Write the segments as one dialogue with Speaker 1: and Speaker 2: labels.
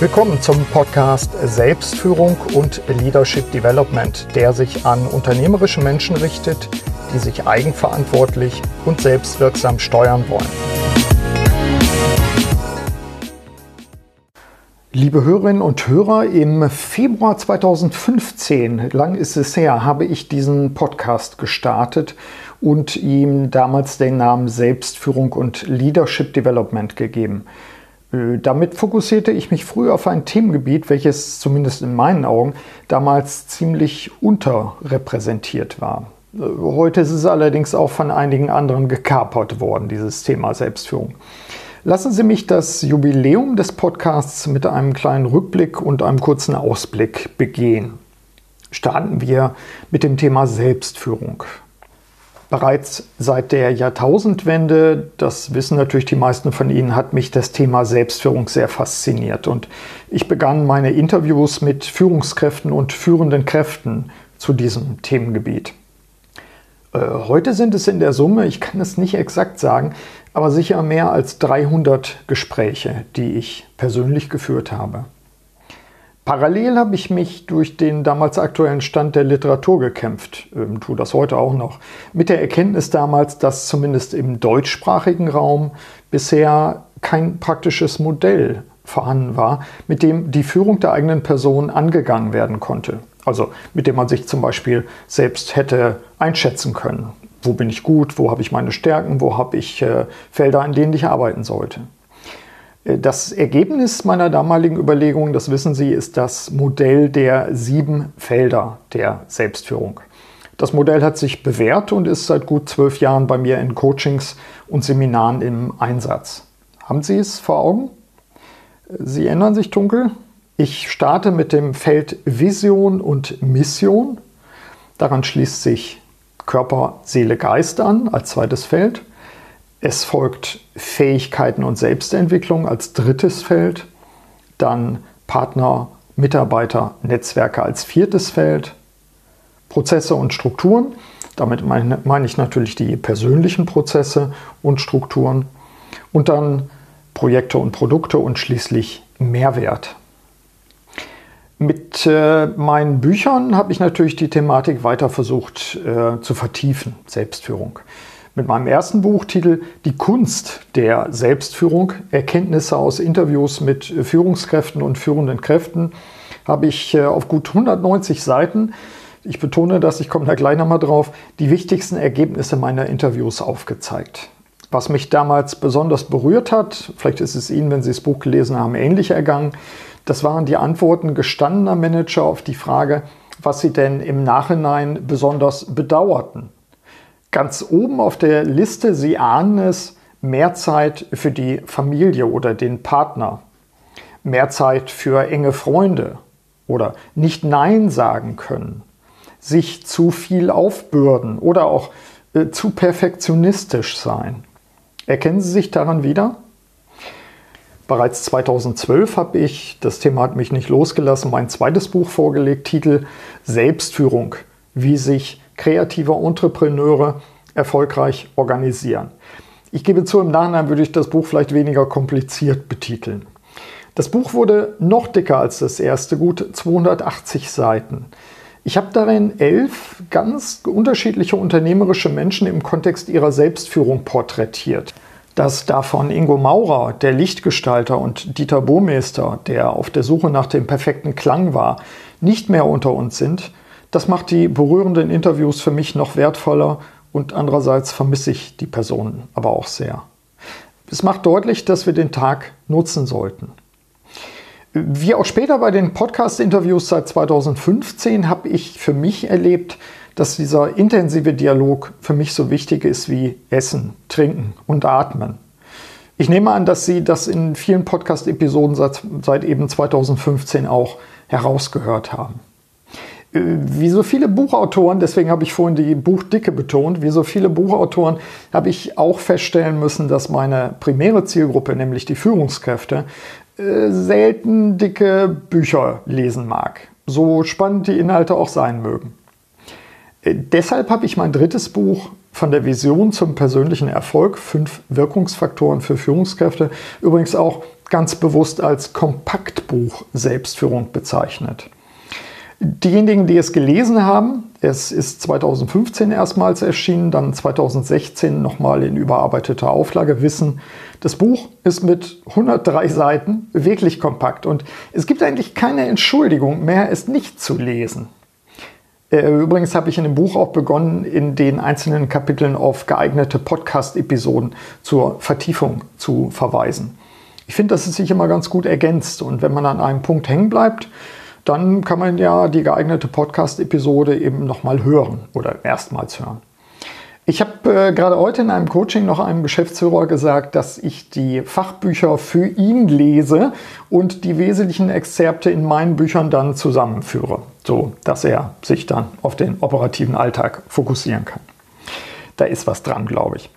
Speaker 1: Willkommen zum Podcast Selbstführung und Leadership Development, der sich an unternehmerische Menschen richtet, die sich eigenverantwortlich und selbstwirksam steuern wollen. Liebe Hörerinnen und Hörer, im Februar 2015, lang ist es her, habe ich diesen Podcast gestartet und ihm damals den Namen Selbstführung und Leadership Development gegeben. Äh, damit fokussierte ich mich früher auf ein Themengebiet, welches zumindest in meinen Augen damals ziemlich unterrepräsentiert war. Äh, heute ist es allerdings auch von einigen anderen gekapert worden, dieses Thema Selbstführung. Lassen Sie mich das Jubiläum des Podcasts mit einem kleinen Rückblick und einem kurzen Ausblick begehen. Starten wir mit dem Thema Selbstführung. Bereits seit der Jahrtausendwende, das wissen natürlich die meisten von Ihnen, hat mich das Thema Selbstführung sehr fasziniert. Und ich begann meine Interviews mit Führungskräften und führenden Kräften zu diesem Themengebiet. Äh, heute sind es in der Summe, ich kann es nicht exakt sagen, aber sicher mehr als 300 Gespräche, die ich persönlich geführt habe. Parallel habe ich mich durch den damals aktuellen Stand der Literatur gekämpft, ähm, tue das heute auch noch, mit der Erkenntnis damals, dass zumindest im deutschsprachigen Raum bisher kein praktisches Modell vorhanden war, mit dem die Führung der eigenen Person angegangen werden konnte. Also mit dem man sich zum Beispiel selbst hätte einschätzen können. Wo bin ich gut, wo habe ich meine Stärken, wo habe ich äh, Felder, in denen ich arbeiten sollte. Das Ergebnis meiner damaligen Überlegungen, das wissen Sie, ist das Modell der sieben Felder der Selbstführung. Das Modell hat sich bewährt und ist seit gut zwölf Jahren bei mir in Coachings und Seminaren im Einsatz. Haben Sie es vor Augen? Sie ändern sich dunkel. Ich starte mit dem Feld Vision und Mission. Daran schließt sich Körper, Seele, Geist an als zweites Feld. Es folgt Fähigkeiten und Selbstentwicklung als drittes Feld, dann Partner, Mitarbeiter, Netzwerke als viertes Feld, Prozesse und Strukturen. Damit meine ich natürlich die persönlichen Prozesse und Strukturen und dann Projekte und Produkte und schließlich Mehrwert. Mit äh, meinen Büchern habe ich natürlich die Thematik weiter versucht äh, zu vertiefen, Selbstführung mit meinem ersten Buchtitel Die Kunst der Selbstführung, Erkenntnisse aus Interviews mit Führungskräften und führenden Kräften, habe ich äh, auf gut 190 Seiten, ich betone das, ich komme da gleich nochmal drauf, die wichtigsten Ergebnisse meiner Interviews aufgezeigt. Was mich damals besonders berührt hat, vielleicht ist es Ihnen, wenn Sie das Buch gelesen haben, ähnlich ergangen, das waren die Antworten gestandener Manager auf die Frage, was sie denn im Nachhinein besonders bedauerten Ganz oben auf der Liste, Sie ahnen es, mehr Zeit für die Familie oder den Partner, mehr Zeit für enge Freunde oder nicht Nein sagen können, sich zu viel aufbürden oder auch äh, zu perfektionistisch sein. Erkennen Sie sich daran wieder? Bereits 2012 habe ich, das Thema hat mich nicht losgelassen, mein zweites Buch vorgelegt, Titel Selbstführung, wie sich kreative Entrepreneure erfolgreich organisieren. Ich gebe zu, im Nachhinein würde ich das Buch vielleicht weniger kompliziert betiteln. Das Buch wurde noch dicker als das erste, gut 280 Seiten. Ich habe darin elf ganz unterschiedliche unternehmerische Menschen im Kontext ihrer Selbstführung porträtiert. Dass davon Ingo Maurer, der Lichtgestalter, und Dieter Burmeister, der auf der Suche nach dem perfekten Klang war, nicht mehr unter uns sind, das macht die berührenden Interviews für mich noch wertvoller und andererseits vermisse ich die Personen aber auch sehr. Es macht deutlich, dass wir den Tag nutzen sollten. Wie auch später bei den Podcast-Interviews seit 2015 habe ich für mich erlebt, dass dieser intensive Dialog für mich so wichtig ist wie Essen, Trinken und Atmen. Ich nehme an, dass Sie das in vielen Podcast-Episoden seit, seit eben 2015 auch herausgehört haben. Äh, wie so viele Buchautoren, deswegen habe ich vorhin die Buchdicke betont, wie so viele Buchautoren habe ich auch feststellen müssen, dass meine primäre Zielgruppe, nämlich die Führungskräfte, äh, selten dicke Bücher lesen mag. So spannend die Inhalte auch sein mögen. Äh, deshalb habe ich mein drittes Buch von der Vision zum persönlichen Erfolg, fünf Wirkungsfaktoren für Führungskräfte, übrigens auch ganz bewusst als Kompaktbuch Selbstführung bezeichnet. Diejenigen, die es gelesen haben, es ist 2015 erstmals erschienen, dann 2016 nochmal in überarbeiteter Auflage, wissen, das Buch ist mit 103 Seiten wirklich kompakt und es gibt eigentlich keine Entschuldigung mehr, es nicht zu lesen. Äh, übrigens habe ich in dem Buch auch begonnen, in den einzelnen Kapiteln auf geeignete Podcast-Episoden zur Vertiefung zu verweisen. Ich finde, dass es sich immer ganz gut ergänzt und wenn man an einem Punkt hängen bleibt, dann kann man ja die geeignete Podcast-Episode eben nochmal hören oder erstmals hören. Ich habe äh, gerade heute in einem Coaching noch einem Geschäftsführer gesagt, dass ich die Fachbücher für ihn lese und die wesentlichen Exzerpte in meinen Büchern dann zusammenführe, so dass er sich dann auf den operativen Alltag fokussieren kann. Da ist was dran, glaube ich.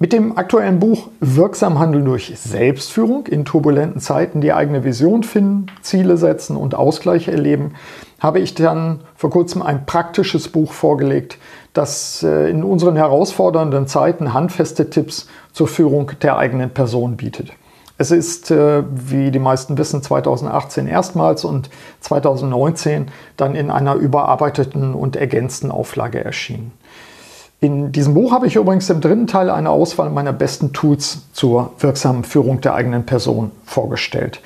Speaker 1: Mit dem aktuellen Buch Wirksam handeln durch Selbstführung in turbulenten Zeiten die eigene Vision finden, Ziele setzen und Ausgleich erleben, habe ich dann vor kurzem ein praktisches Buch vorgelegt, das äh, in unseren herausfordernden Zeiten handfeste Tipps zur Führung der eigenen Person bietet. Es ist, äh, wie die meisten wissen, 2018 erstmals und 2019 dann in einer überarbeiteten und ergänzten Auflage erschienen. In diesem Buch habe ich übrigens im dritten Teil eine Auswahl meiner besten Tools zur wirksamen Führung der eigenen Person vorgestellt.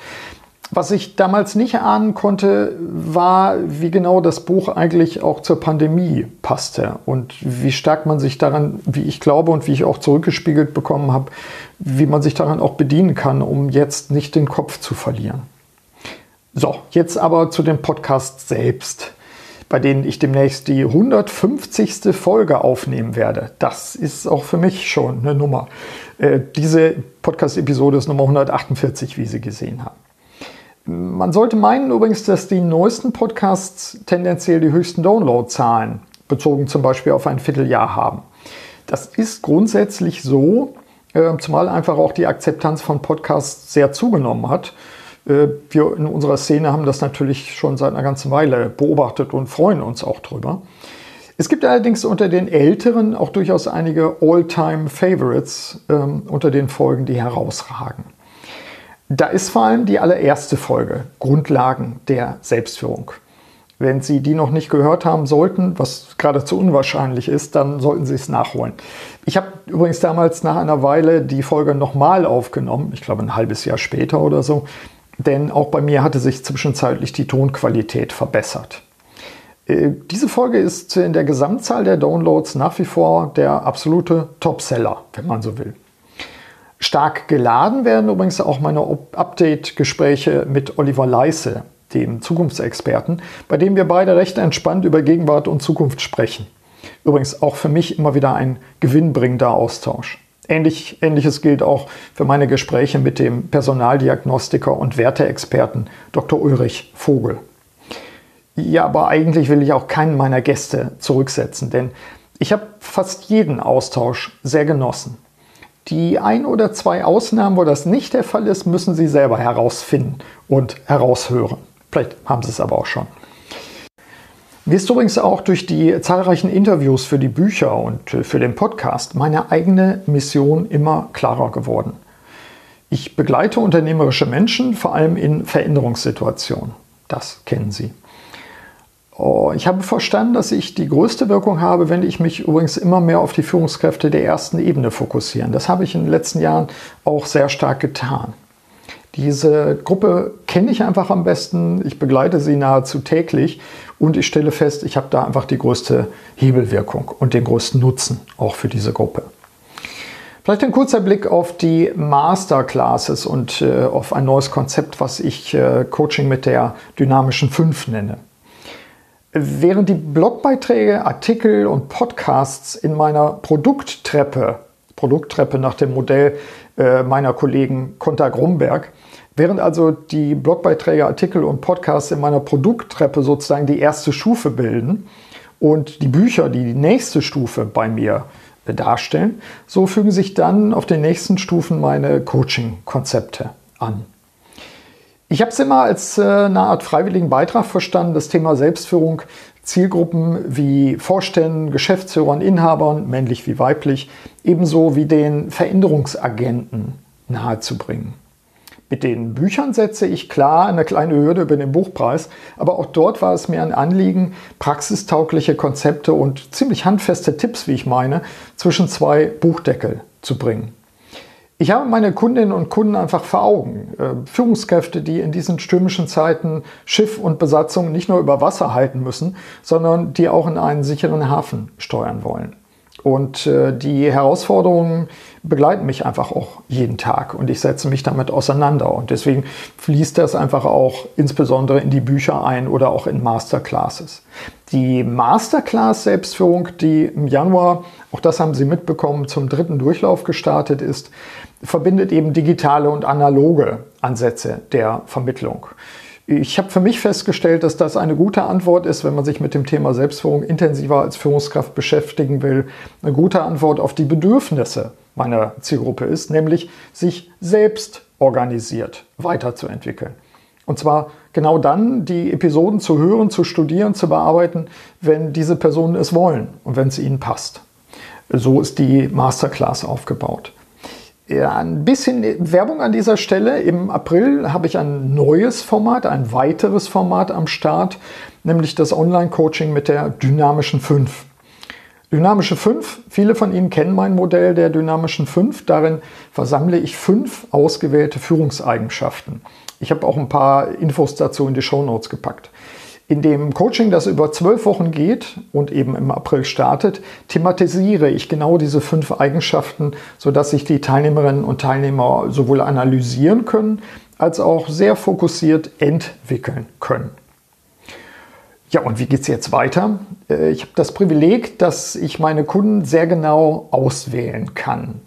Speaker 1: Was ich damals nicht ahnen konnte, war, wie genau das Buch eigentlich auch zur Pandemie passte und wie stark man sich daran, wie ich glaube und wie ich auch zurückgespiegelt bekommen habe, wie man sich daran auch bedienen kann, um jetzt nicht den Kopf zu verlieren. So, jetzt aber zu dem Podcast selbst bei denen ich demnächst die 150. Folge aufnehmen werde. Das ist auch für mich schon eine Nummer. Äh, diese Podcast-Episode ist Nummer 148, wie Sie gesehen haben. Man sollte meinen übrigens, dass die neuesten Podcasts tendenziell die höchsten Downloadzahlen, bezogen zum Beispiel auf ein Vierteljahr, haben. Das ist grundsätzlich so, äh, zumal einfach auch die Akzeptanz von Podcasts sehr zugenommen hat. Äh, wir in unserer Szene haben das natürlich schon seit einer ganzen Weile beobachtet und freuen uns auch drüber. Es gibt allerdings unter den Älteren auch durchaus einige All-Time-Favorites ähm, unter den Folgen, die herausragen. Da ist vor allem die allererste Folge, Grundlagen der Selbstführung. Wenn Sie die noch nicht gehört haben sollten, was geradezu unwahrscheinlich ist, dann sollten Sie es nachholen. Ich habe übrigens damals nach einer Weile die Folge nochmal aufgenommen, ich glaube ein halbes Jahr später oder so, denn auch bei mir hatte sich zwischenzeitlich die Tonqualität verbessert. Äh, diese Folge ist in der Gesamtzahl der Downloads nach wie vor der absolute Topseller, wenn man so will. Stark geladen werden übrigens auch meine Update-Gespräche mit Oliver Leisse, dem Zukunftsexperten, bei dem wir beide recht entspannt über Gegenwart und Zukunft sprechen. Übrigens auch für mich immer wieder ein gewinnbringender Austausch. Ähnlich, Ähnliches gilt auch für meine Gespräche mit dem Personaldiagnostiker und Werteexperten Dr. Ulrich Vogel. Ja, aber eigentlich will ich auch keinen meiner Gäste zurücksetzen, denn ich habe fast jeden Austausch sehr genossen. Die ein oder zwei Ausnahmen, wo das nicht der Fall ist, müssen Sie selber herausfinden und heraushören. Vielleicht haben Sie es aber auch schon. Mir ist übrigens auch durch die zahlreichen Interviews für die Bücher und äh, für den Podcast meine eigene Mission immer klarer geworden. Ich begleite unternehmerische Menschen, vor allem in Veränderungssituationen. Das kennen Sie. Oh, ich habe verstanden, dass ich die größte Wirkung habe, wenn ich mich übrigens immer mehr auf die Führungskräfte der ersten Ebene fokussiere. Das habe ich in den letzten Jahren auch sehr stark getan. Diese Gruppe kenne ich einfach am besten. Ich begleite sie nahezu täglich und ich stelle fest, ich habe da einfach die größte Hebelwirkung und den größten Nutzen auch für diese Gruppe. Vielleicht ein kurzer Blick auf die Masterclasses und äh, auf ein neues Konzept, was ich äh, Coaching mit der dynamischen 5 nenne. Während die Blogbeiträge, Artikel und Podcasts in meiner Produkttreppe, Produkttreppe nach dem Modell äh, meiner Kollegen Konta Grumberg, Während also die Blogbeiträge, Artikel und Podcasts in meiner Produkttreppe sozusagen die erste Stufe bilden und die Bücher die nächste Stufe bei mir darstellen, so fügen sich dann auf den nächsten Stufen meine Coaching-Konzepte an. Ich habe es immer als äh, eine Art freiwilligen Beitrag verstanden, das Thema Selbstführung Zielgruppen wie Vorständen, Geschäftsführern, Inhabern, männlich wie weiblich, ebenso wie den Veränderungsagenten nahezubringen. Mit den Büchern setze ich klar eine kleine Hürde über den Buchpreis, aber auch dort war es mir ein Anliegen, praxistaugliche Konzepte und ziemlich handfeste Tipps, wie ich meine, zwischen zwei Buchdeckel zu bringen. Ich habe meine Kundinnen und Kunden einfach vor Augen. Äh, Führungskräfte, die in diesen stürmischen Zeiten Schiff und Besatzung nicht nur über Wasser halten müssen, sondern die auch in einen sicheren Hafen steuern wollen. Und äh, die Herausforderungen begleiten mich einfach auch jeden Tag und ich setze mich damit auseinander. Und deswegen fließt das einfach auch insbesondere in die Bücher ein oder auch in Masterclasses. Die Masterclass Selbstführung, die im Januar, auch das haben Sie mitbekommen, zum dritten Durchlauf gestartet ist, verbindet eben digitale und analoge Ansätze der Vermittlung. Ich habe für mich festgestellt, dass das eine gute Antwort ist, wenn man sich mit dem Thema Selbstführung intensiver als Führungskraft beschäftigen will. Eine gute Antwort auf die Bedürfnisse meiner Zielgruppe ist, nämlich sich selbst organisiert weiterzuentwickeln. Und zwar genau dann, die Episoden zu hören, zu studieren, zu bearbeiten, wenn diese Personen es wollen und wenn es ihnen passt. So ist die Masterclass aufgebaut. Ja, ein bisschen Werbung an dieser Stelle. Im April habe ich ein neues Format, ein weiteres Format am Start, nämlich das Online-Coaching mit der dynamischen 5. Dynamische 5, viele von Ihnen kennen mein Modell der dynamischen 5. Darin versammle ich fünf ausgewählte Führungseigenschaften. Ich habe auch ein paar Infos dazu in die Show Notes gepackt. In dem Coaching, das über zwölf Wochen geht und eben im April startet, thematisiere ich genau diese fünf Eigenschaften, sodass sich die Teilnehmerinnen und Teilnehmer sowohl analysieren können, als auch sehr fokussiert entwickeln können. Ja, und wie geht es jetzt weiter? Äh, ich habe das Privileg, dass ich meine Kunden sehr genau auswählen kann.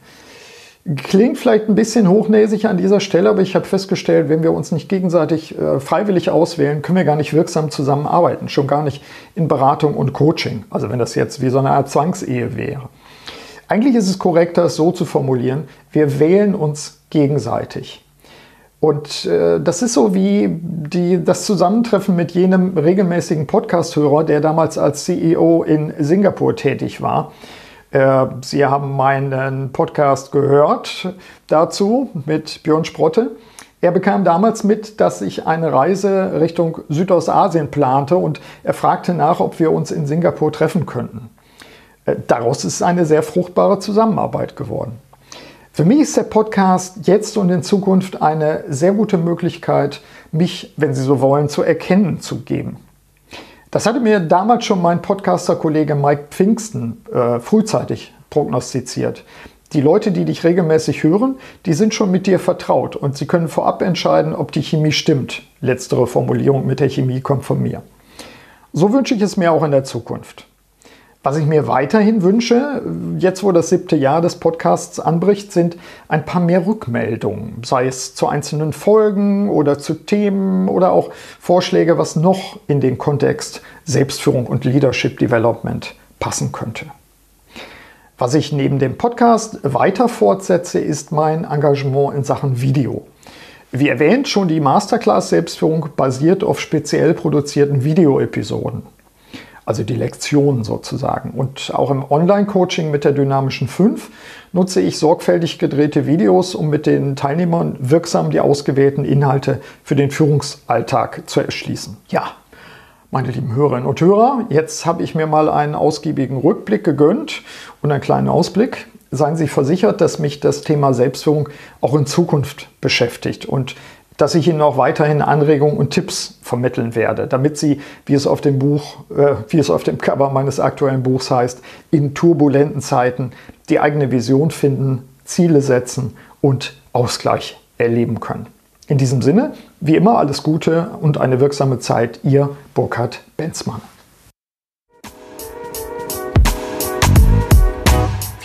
Speaker 1: Klingt vielleicht ein bisschen hochnäsig an dieser Stelle, aber ich habe festgestellt, wenn wir uns nicht gegenseitig äh, freiwillig auswählen, können wir gar nicht wirksam zusammenarbeiten, schon gar nicht in Beratung und Coaching. Also wenn das jetzt wie so eine Art Zwangsehe wäre. Eigentlich ist es korrekter, es so zu formulieren, wir wählen uns gegenseitig. Und äh, das ist so wie die, das Zusammentreffen mit jenem regelmäßigen Podcast-Hörer, der damals als CEO in Singapur tätig war Sie haben meinen Podcast gehört dazu mit Björn Sprotte. Er bekam damals mit, dass ich eine Reise Richtung Südostasien plante und er fragte nach, ob wir uns in Singapur treffen könnten. Äh, daraus ist eine sehr fruchtbare Zusammenarbeit geworden. Für mich ist der Podcast jetzt und in Zukunft eine sehr gute Möglichkeit, mich, wenn Sie so wollen, zu erkennen zu geben. Das hatte mir damals schon mein Podcaster-Kollege Mike Pfingsten äh, frühzeitig prognostiziert. Die Leute, die dich regelmäßig hören, die sind schon mit dir vertraut und sie können vorab entscheiden, ob die Chemie stimmt. Letztere Formulierung mit der Chemie kommt von mir. So wünsche ich es mir auch in der Zukunft. Was ich mir weiterhin wünsche, jetzt wo das siebte Jahr des Podcasts anbricht, sind ein paar mehr Rückmeldungen, sei es zu einzelnen Folgen oder zu Themen oder auch Vorschläge, was noch in den Kontext Selbstführung und Leadership Development passen könnte. Was ich neben dem Podcast weiter fortsetze, ist mein Engagement in Sachen Video. Wie erwähnt, schon die Masterclass Selbstführung basiert auf speziell produzierten Videoepisoden also die Lektionen sozusagen. Und auch im Online-Coaching mit der dynamischen 5 nutze ich sorgfältig gedrehte Videos, um mit den Teilnehmern wirksam die ausgewählten Inhalte für den Führungsalltag zu erschließen. Ja, meine lieben Hörerinnen und Hörer, jetzt habe ich mir mal einen ausgiebigen Rückblick gegönnt und einen kleinen Ausblick. Seien Sie versichert, dass mich das Thema Selbstführung auch in Zukunft beschäftigt und dass ich Ihnen auch weiterhin Anregungen und Tipps vermitteln werde, damit Sie, wie es auf dem Buch, äh, wie es auf dem Cover meines aktuellen Buchs heißt, in turbulenten Zeiten die eigene Vision finden, Ziele setzen und Ausgleich erleben können. In diesem Sinne, wie immer alles Gute und eine wirksame Zeit, Ihr Burkhard Benzmann.